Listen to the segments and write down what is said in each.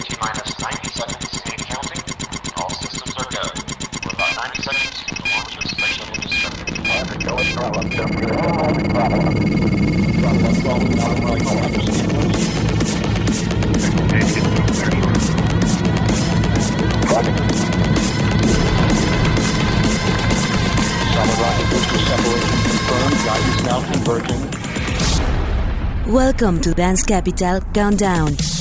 T-minus 90 seconds in counting. All systems are go. We're about 90 seconds to launch a spatial destructor. Solid rocket booster separation confirmed. Guidance now converging. Welcome to Dance Capital Countdown.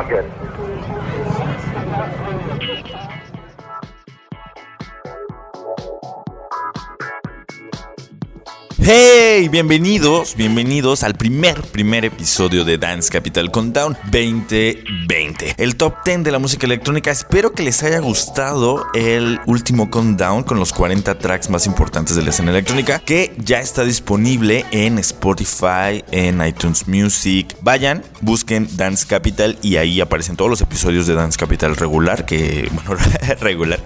Sound good. Hey, bienvenidos, bienvenidos al primer, primer episodio de Dance Capital Countdown 2020. El top 10 de la música electrónica. Espero que les haya gustado el último countdown con los 40 tracks más importantes de la escena electrónica que ya está disponible en Spotify, en iTunes Music. Vayan, busquen Dance Capital y ahí aparecen todos los episodios de Dance Capital regular, que, bueno, regular,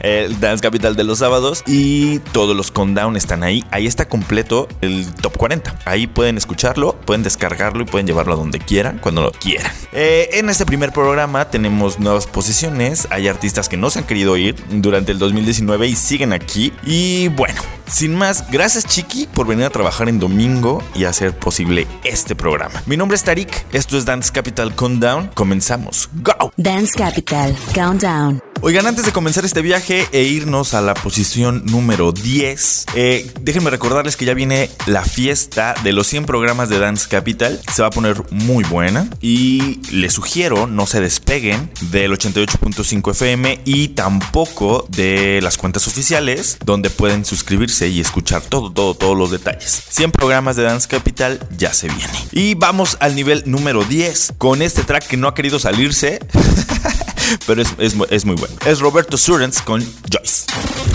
el Dance Capital de los sábados y todos los countdown están ahí. Ahí está completo el top 40. Ahí pueden escucharlo, pueden descargarlo y pueden llevarlo a donde quieran, cuando lo quieran. Eh, en este primer programa tenemos nuevas posiciones. Hay artistas que no se han querido ir durante el 2019 y siguen aquí. Y bueno, sin más, gracias Chiqui por venir a trabajar en domingo y hacer posible este programa. Mi nombre es Tarik, esto es Dance Capital Countdown. Comenzamos. ¡Go! Dance Capital Countdown. Oigan, antes de comenzar este viaje e irnos a la posición número 10, eh, déjenme recordarles que ya viene la fiesta de los 100 programas de Dance Capital. Se va a poner muy buena y les sugiero no se despeguen del 88.5 FM y tampoco de las cuentas oficiales donde pueden suscribirse y escuchar todo, todo, todos los detalles. 100 programas de Dance Capital ya se viene. Y vamos al nivel número 10 con este track que no ha querido salirse. pero es, es, es, muy bueno. Es Roberto Surens con Joyce.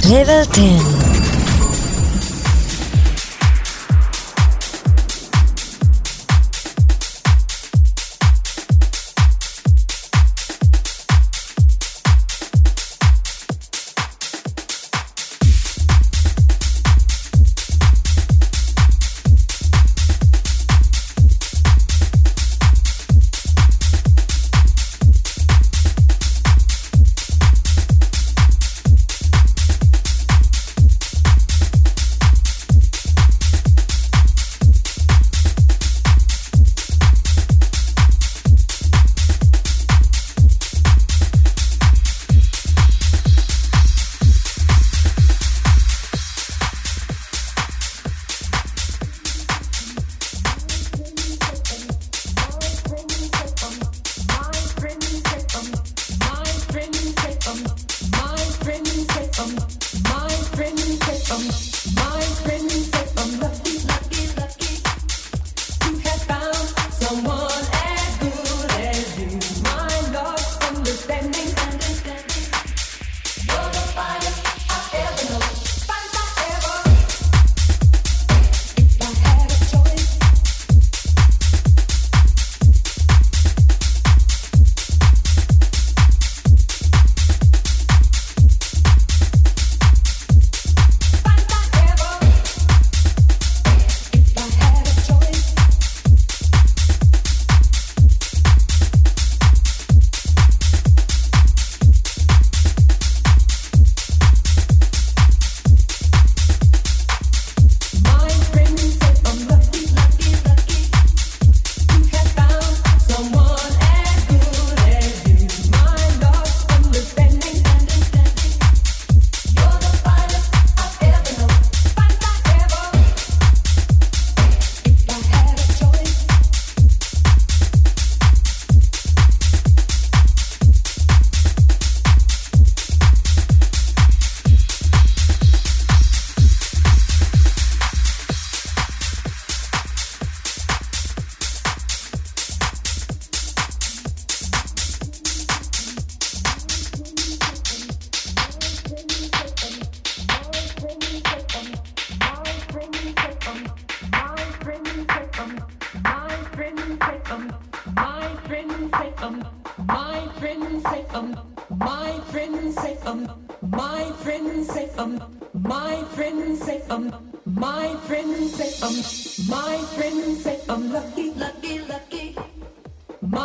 Level 10.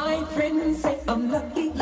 My friends say I'm lucky,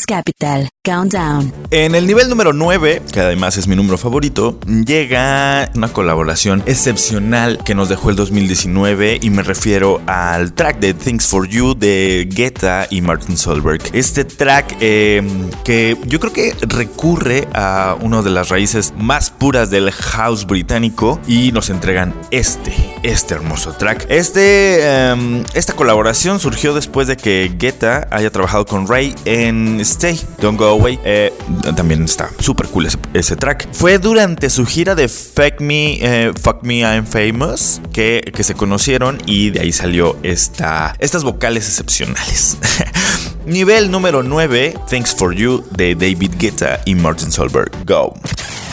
Capital Countdown. En el nivel número 9, que además es mi número favorito, llega una colaboración excepcional que nos dejó el 2019 y me refiero al track de Things for You de Guetta y Martin Solberg. Este track eh, que yo creo que recurre a una de las raíces más puras del house británico y nos entregan este, este hermoso track. Este, eh, esta colaboración surgió después de que Guetta haya trabajado con Ray en Stay, Don't Go Away. Eh, también está súper cool ese, track. Fue durante su gira de Fuck Me, eh, Fuck Me I'm Famous que, que, se conocieron y de ahí salió esta, estas vocales excepcionales. Nivel número 9, Thanks for You de David Guetta y Martin Solberg. Go.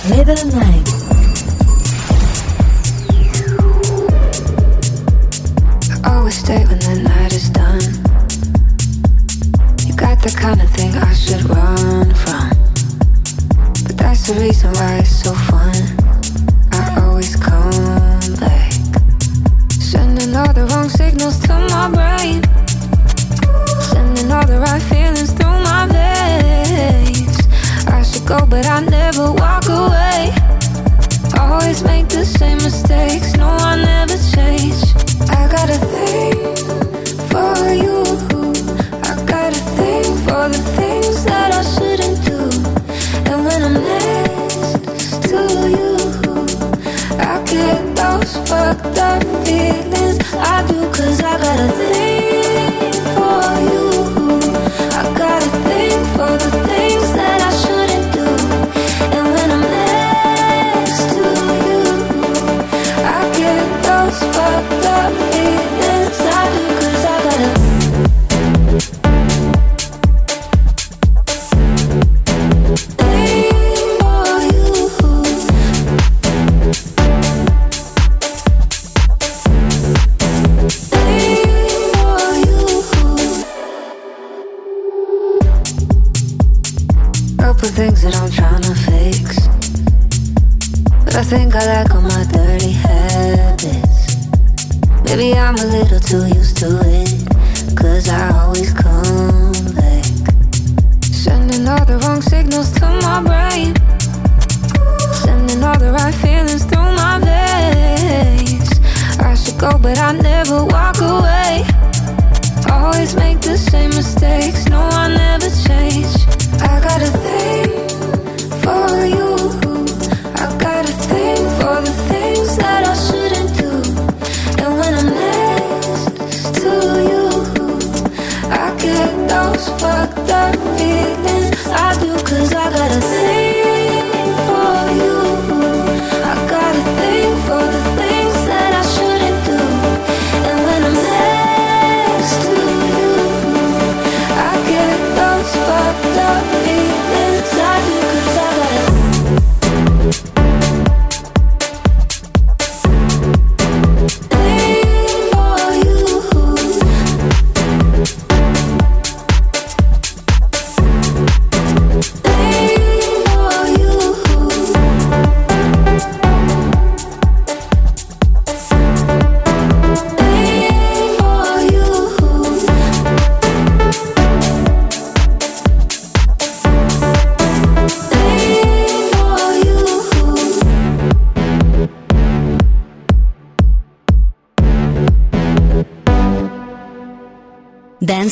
Level 9. always stay when the night. The kind of thing I should run from. But that's the reason why it's so fun. I always come back. Sending all the wrong signals to my brain. Sending all the right feelings through my veins. I should go, but I never walk away. Always make the same mistakes. No, I never change. I got a thing for you. Fucked up feelings.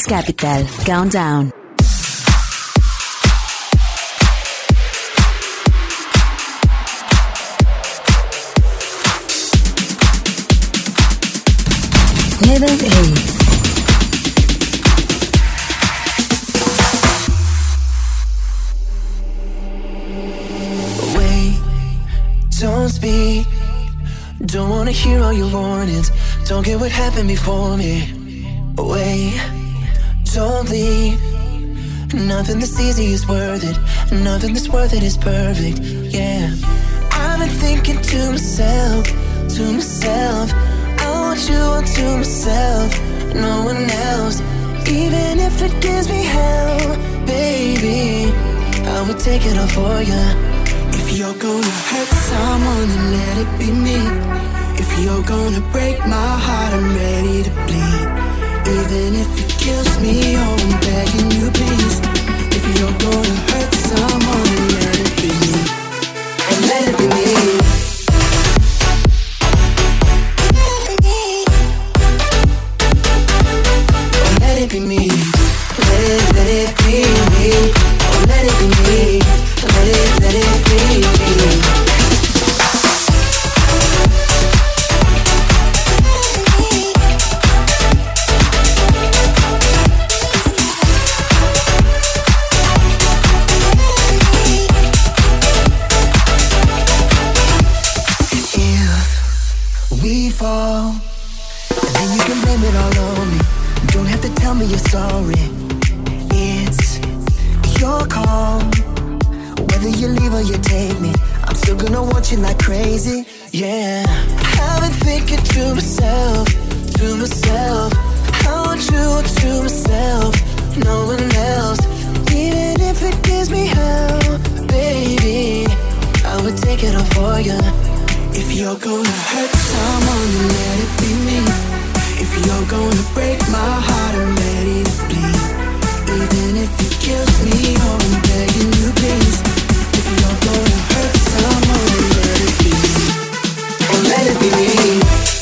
Capital Countdown. Level 8. Wait, don't speak. Don't wanna hear all your warnings. Don't get what happened before me. Wait, leave. Nothing that's easy is worth it. Nothing that's worth it is perfect. Yeah. I've been thinking to myself, to myself. I want you all to myself, no one else. Even if it gives me hell, baby, I would take it all for you. If you're gonna hurt someone, then let it be me. If you're gonna break my heart, I'm ready to bleed. Even if it kills me, oh, I'm begging you, please. If you're gonna hurt someone, let it be me. Take me, I'm still gonna want you like crazy. Yeah. I've been thinking to myself, to myself. I want you to myself, no one else. Even if it gives me hell, baby, I would take it all for you. If you're gonna hurt someone, let it be me. If you're gonna break my heart, I'm ready to bleed. Even if it kills me, oh, I'm begging you, please. Gonna hurt someone, let it be. Oh, let it be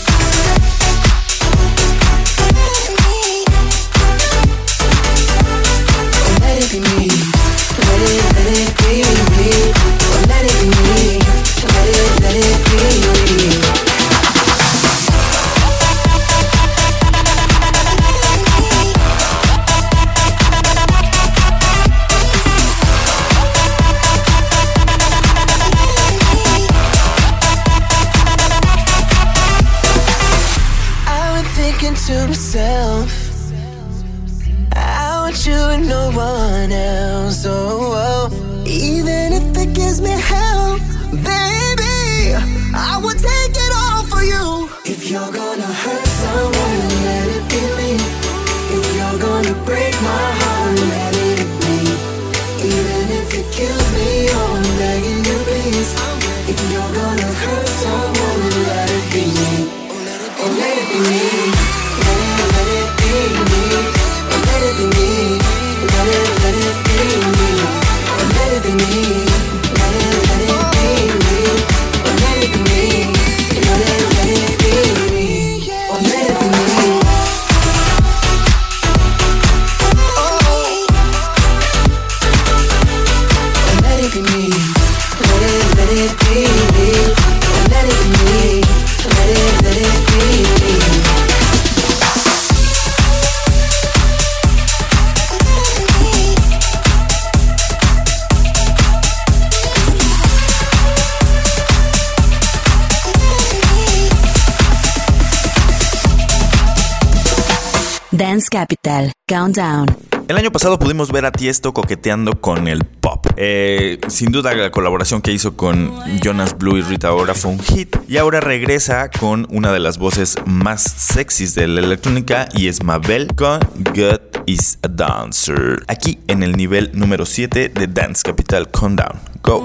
Countdown. El año pasado pudimos ver a Tiesto coqueteando con el pop. Eh, sin duda la colaboración que hizo con Jonas Blue y Rita Ora fue un hit y ahora regresa con una de las voces más sexys de la electrónica y es Mabel con God is a Dancer. Aquí en el nivel número 7 de Dance Capital Countdown. Go.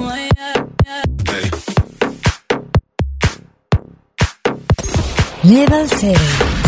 Level 7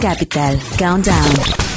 Capital. Countdown.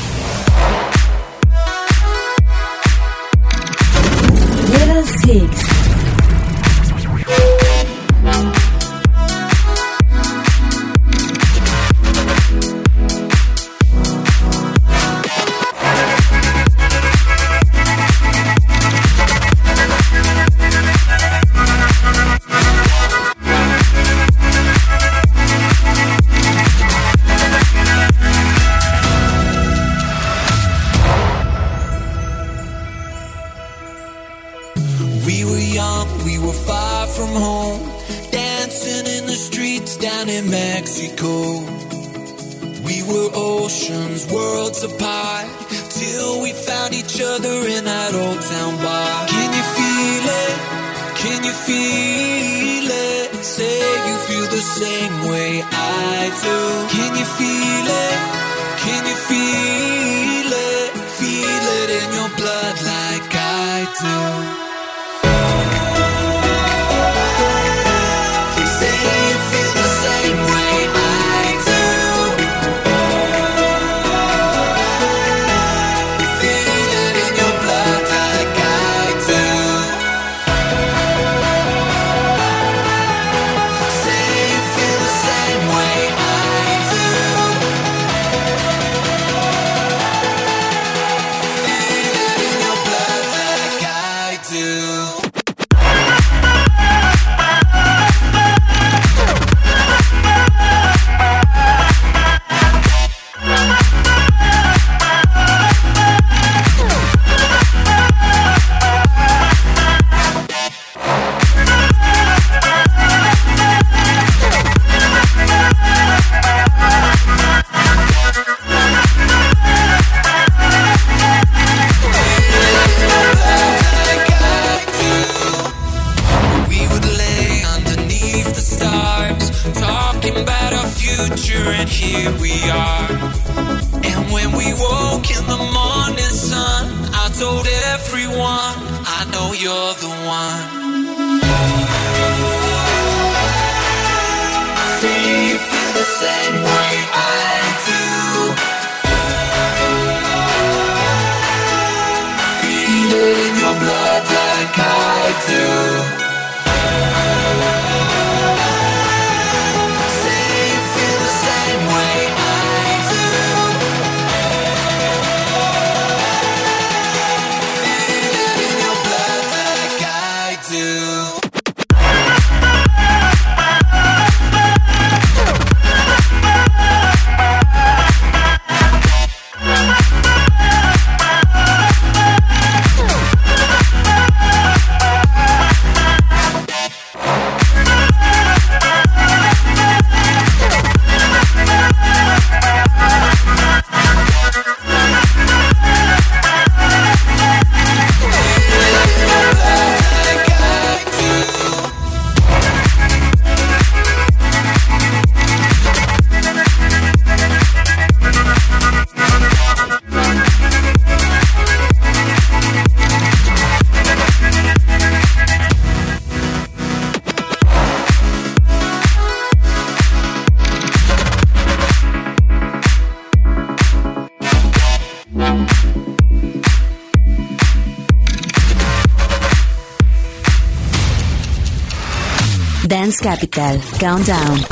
Countdown.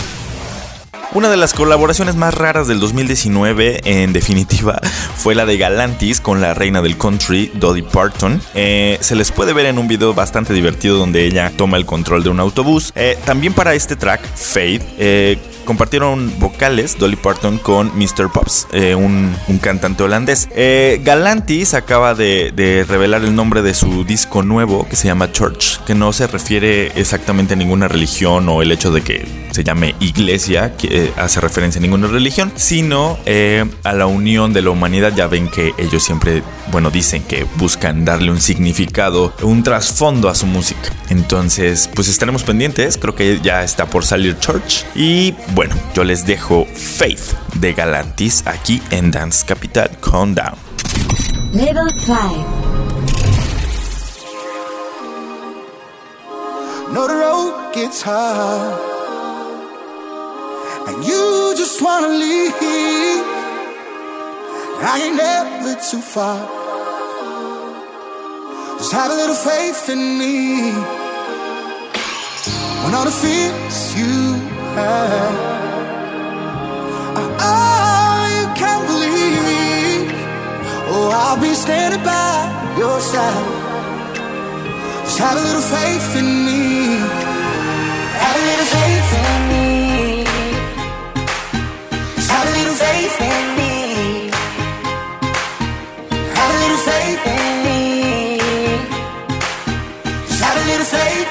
Una de las colaboraciones más raras del 2019, en definitiva, fue la de Galantis con la reina del country, Dolly Parton. Eh, se les puede ver en un video bastante divertido donde ella toma el control de un autobús. Eh, también para este track, Fade, eh, compartieron vocales Dolly Parton con Mr. Pops, eh, un, cantante holandés. Eh, Galantis acaba de revelar el nombre de su disco nuevo que se llama Church, que no se refiere exactamente a ninguna religión o el hecho de que se llame iglesia, que eh, hace referencia a ninguna religión, sino eh, a la unión de la humanidad. Ya ven que ellos siempre, bueno, dicen que buscan darle un significado, un trasfondo a su música. Entonces, pues estaremos pendientes. Creo que ya está por salir Church. Y bueno, yo les dejo Faith de Galantis aquí en Dance Capital Countdown. Level 5. Know the road gets hard, and you just wanna leave. I ain't never too far. Just have a little faith in me. When all the fears you have are all you can believe. Oh, I'll be standing by your side. Just have a little faith in me. Faith in me. Have a little faith in me. Just have a little faith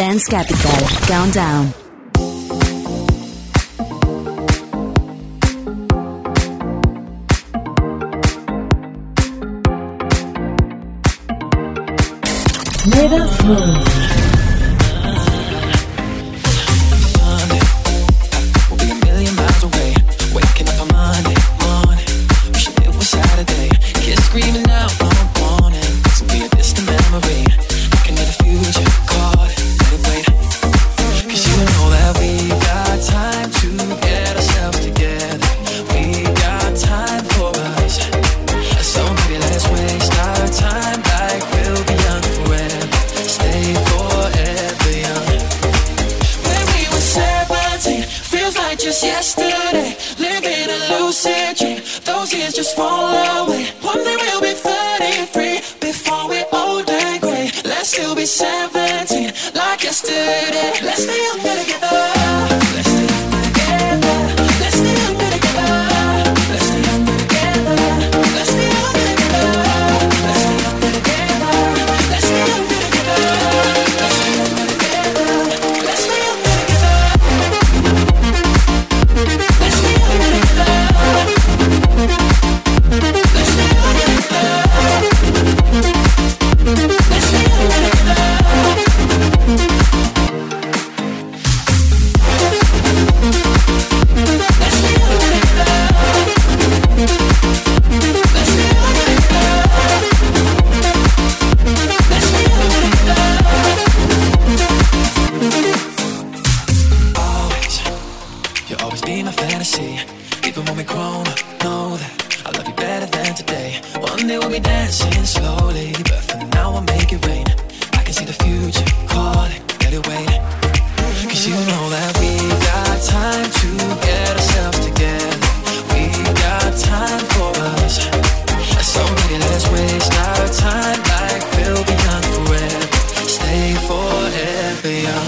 Dance Capital Countdown. Never move. just yesterday, living a lucid dream. Those years just fall away. One day we'll be 33 before we're old and gray. Let's still be 17 like yesterday. Let's stay younger together. young.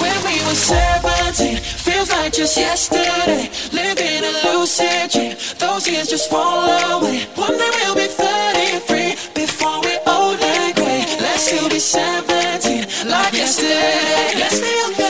When we were 17, feels like just yesterday. Living a lucid dream, those years just fall away. One day we'll be 33 before we're old and gray. Let's still be 17, like yesterday. Let's be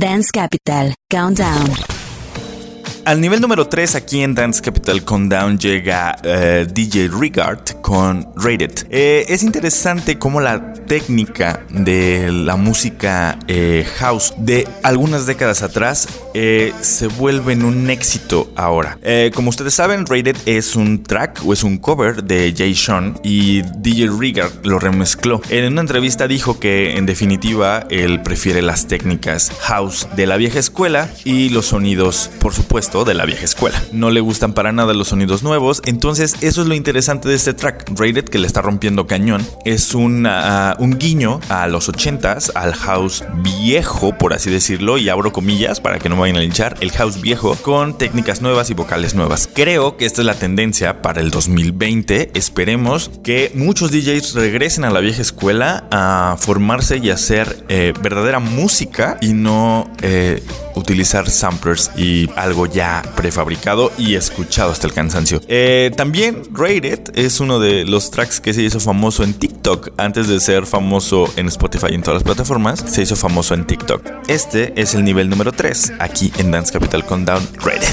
Dance Capital Countdown. Al nivel número 3 aquí en Dance Capital Countdown llega eh, DJ Rigard con Rated. Eh, es interesante cómo la técnica de la música eh, house de algunas décadas atrás eh, se vuelve en un éxito ahora. Eh, como ustedes saben, Rated es un track o es un cover de Jay Sean y DJ Rigard lo remezcló. En una entrevista dijo que en definitiva él prefiere las técnicas house de la vieja escuela y los sonidos, por supuesto, de la vieja escuela. No le gustan para nada los sonidos nuevos, entonces eso es lo interesante de este track. Rated, que le está rompiendo cañón, es un, ah, un guiño a los 80s, al house viejo, por así decirlo, y abro comillas para que no vayan a linchar, el house viejo con técnicas nuevas y vocales nuevas. Creo que esta es la tendencia para el 2020. Esperemos que muchos DJs regresen a la vieja escuela a formarse y hacer eh, verdadera música y no eh, utilizar samplers y algo ya prefabricado y escuchado hasta el cansancio. Eh, también Rated es uno de los tracks que se hizo famoso en TikTok antes de ser famoso en Spotify y en todas las plataformas. Se hizo famoso en TikTok. Este es el nivel número 3 aquí en Dance Capital Countdown Rated.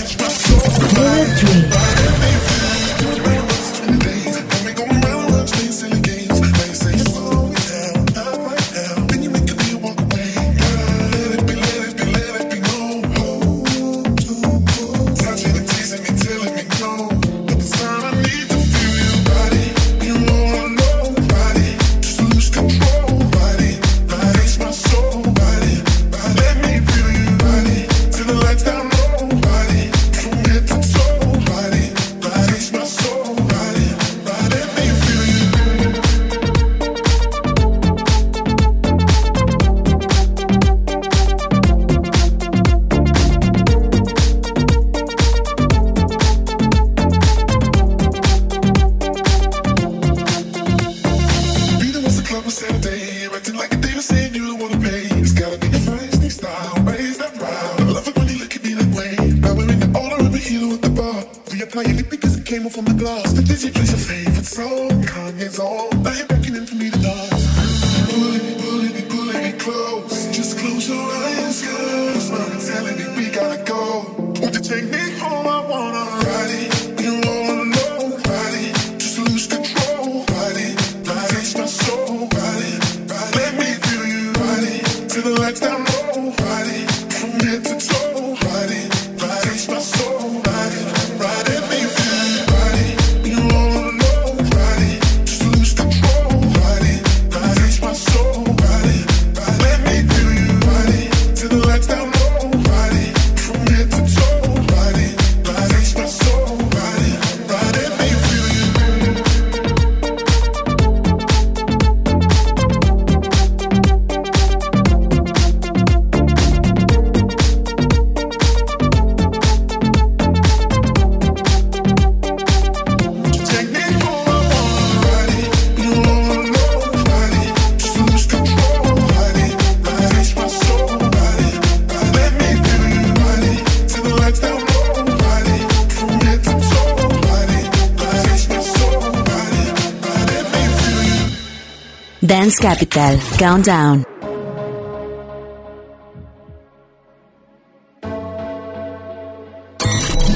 Capital Countdown.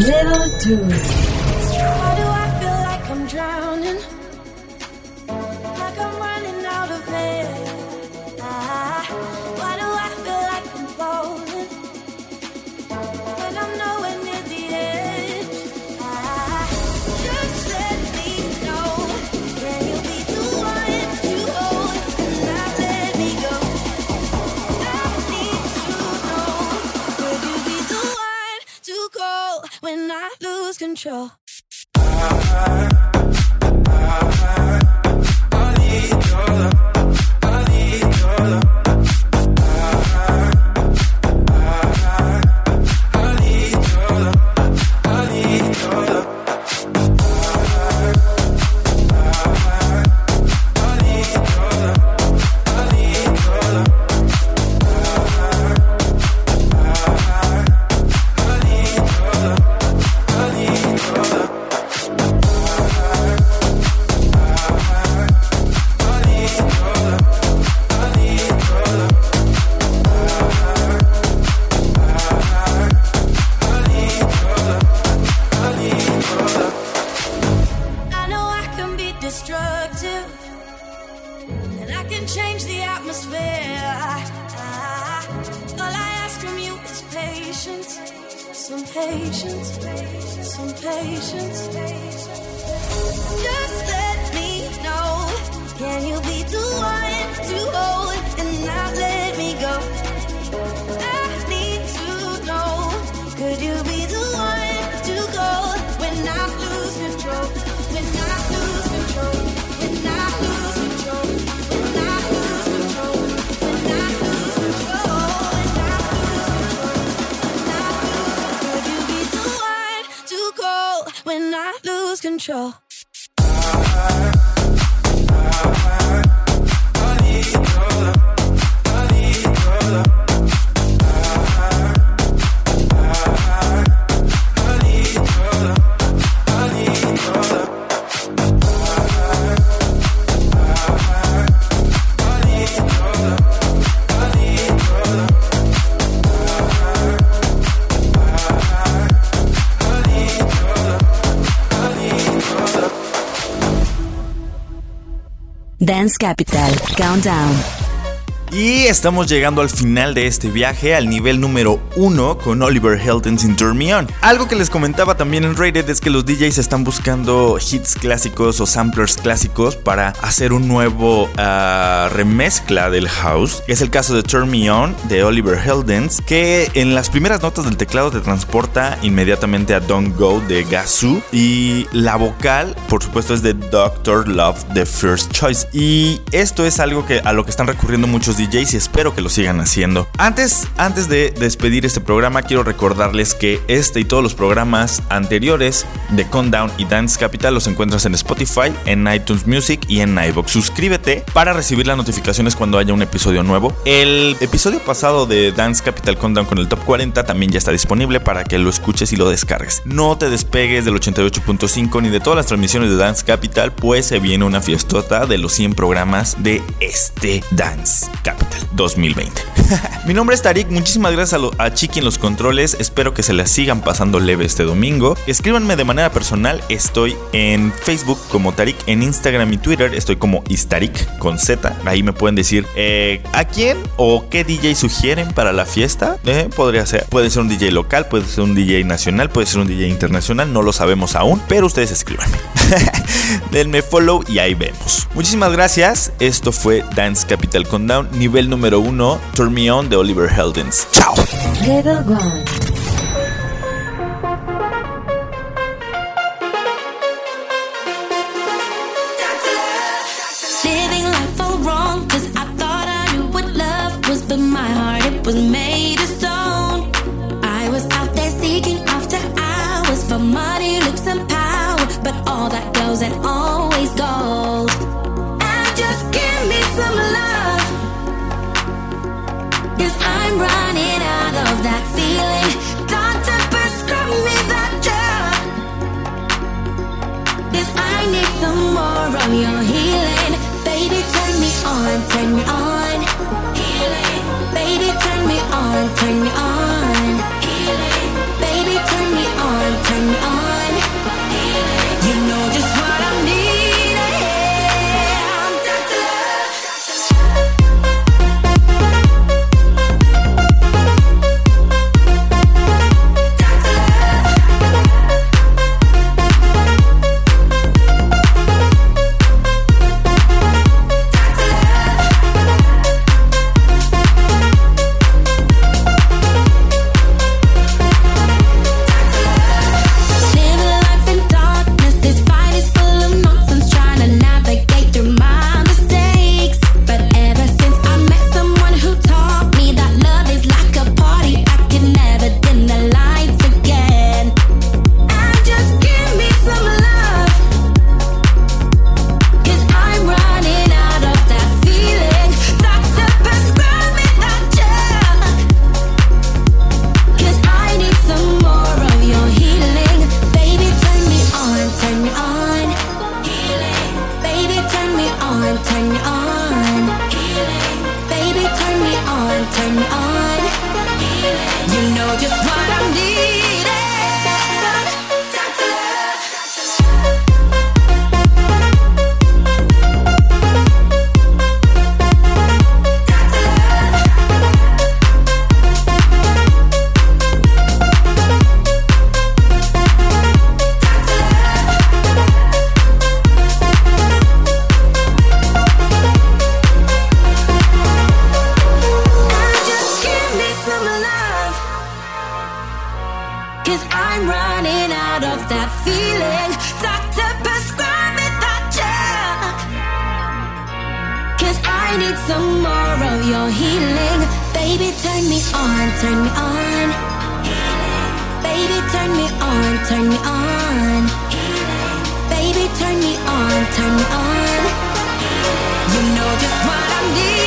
Level 2. Control? Control? Dance Capital Countdown. Y estamos llegando al final de este viaje, al nivel número 1 con Oliver Heldens in Turn Me On. Algo que les comentaba también en Rated es que los DJs están buscando hits clásicos o samplers clásicos para hacer un nuevo ah, remezcla del house. Es el caso de Turn Me On de Oliver Heldens, que en las primeras notas del teclado te transporta inmediatamente a Don't Go de Gazoo. Y la vocal, por supuesto, es de Doctor Love, The First Choice. Y esto es algo que a lo que están recurriendo muchos DJs y espero que lo sigan haciendo. Antes, antes de despedir este programa, quiero recordarles que este y todos los programas anteriores de Countdown y Dance Capital los encuentras en Spotify, en iTunes Music y en iVoox. Suscríbete para recibir las notificaciones cuando haya un episodio nuevo. El episodio pasado de Dance Capital Countdown con el Top 40 también ya está disponible para que lo escuches y lo descargues. No te despegues del 88.5 ni de todas las transmisiones de Dance Capital, pues se viene una fiestota de los 100 programas de este Dance Capital 2020. Mi nombre es Tarik, muchísimas gracias a, lo- Chiqui en los controles, espero que se la sigan pasando leve este domingo. Escríbanme de manera personal, estoy en Facebook como Tarik, en Instagram y Twitter estoy como Istarik con Z, ahí me pueden decir eh, a quién o qué DJ sugieren para la fiesta, Eh, podría ser, puede ser un DJ local, puede ser un DJ nacional, puede ser un DJ internacional, no lo sabemos aún, pero ustedes escríbanme. Denme follow y ahí vemos. Muchísimas gracias. Esto fue Dance Capital Countdown, nivel número 1, Turn Me On de Oliver Heldens. Chao. Turn me on. just what I need.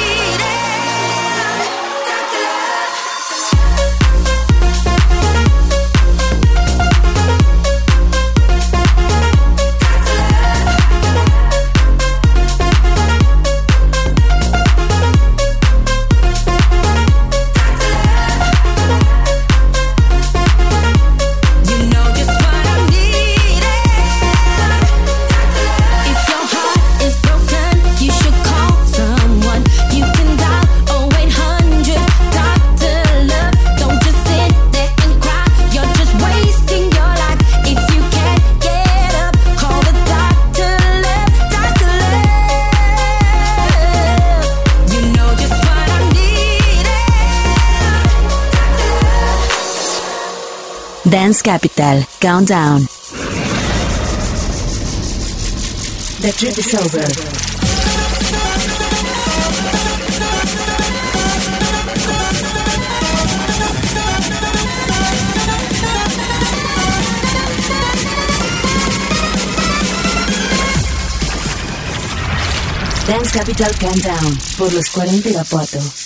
Countdown. The trip is over. Dance Capital Countdown por los 40 Guapuato.